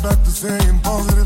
Can be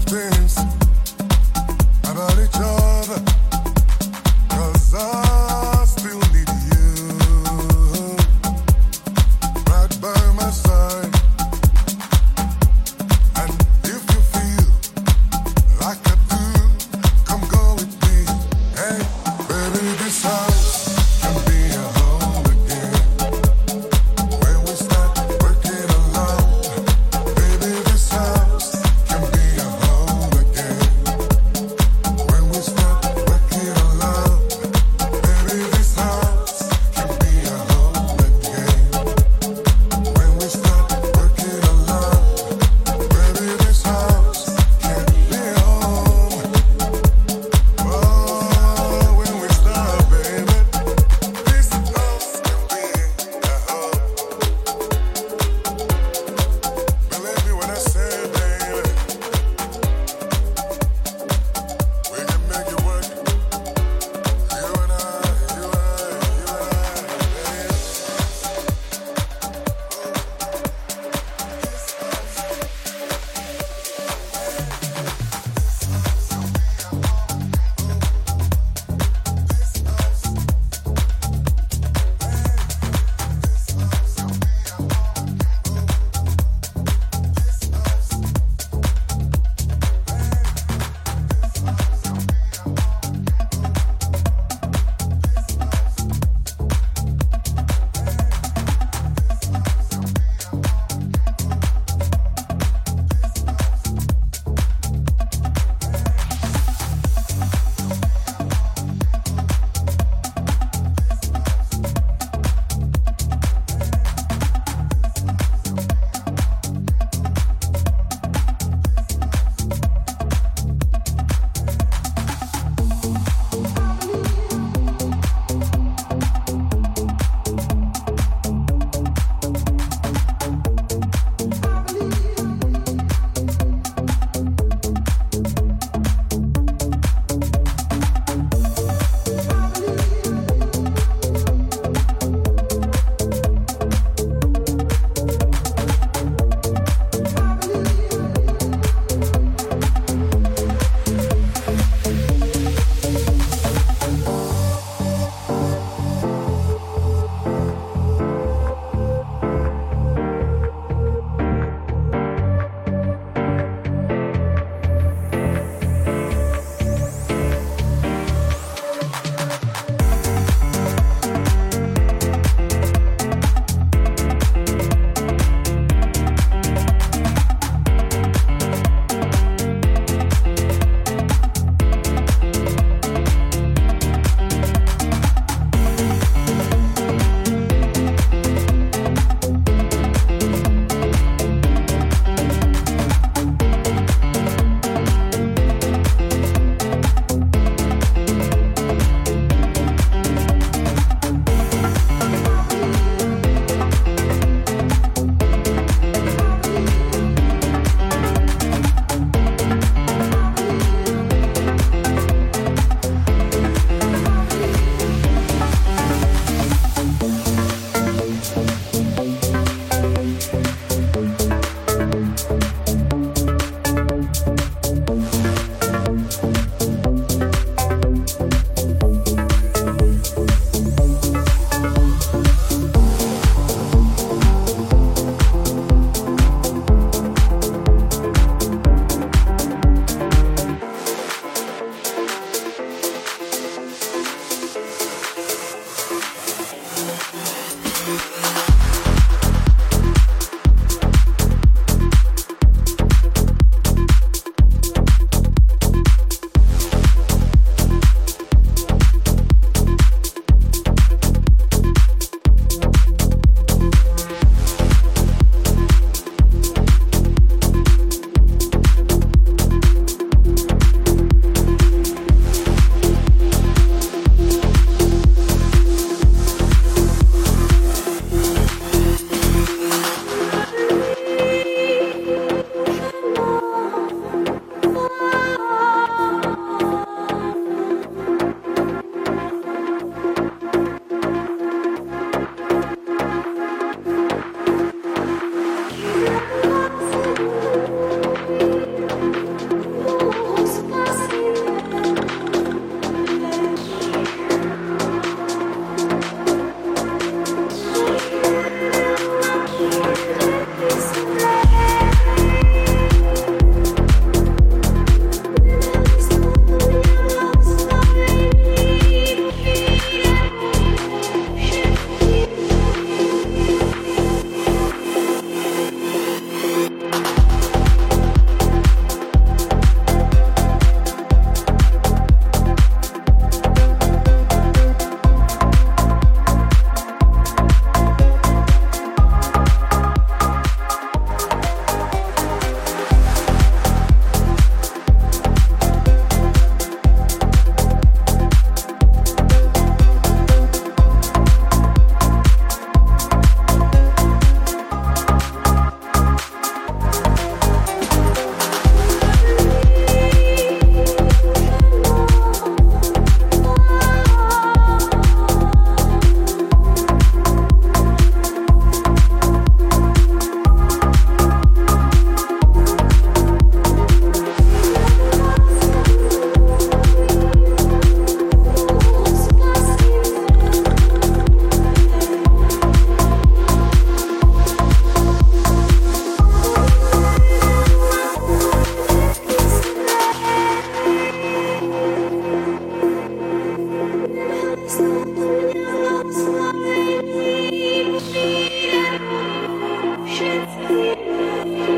It's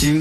心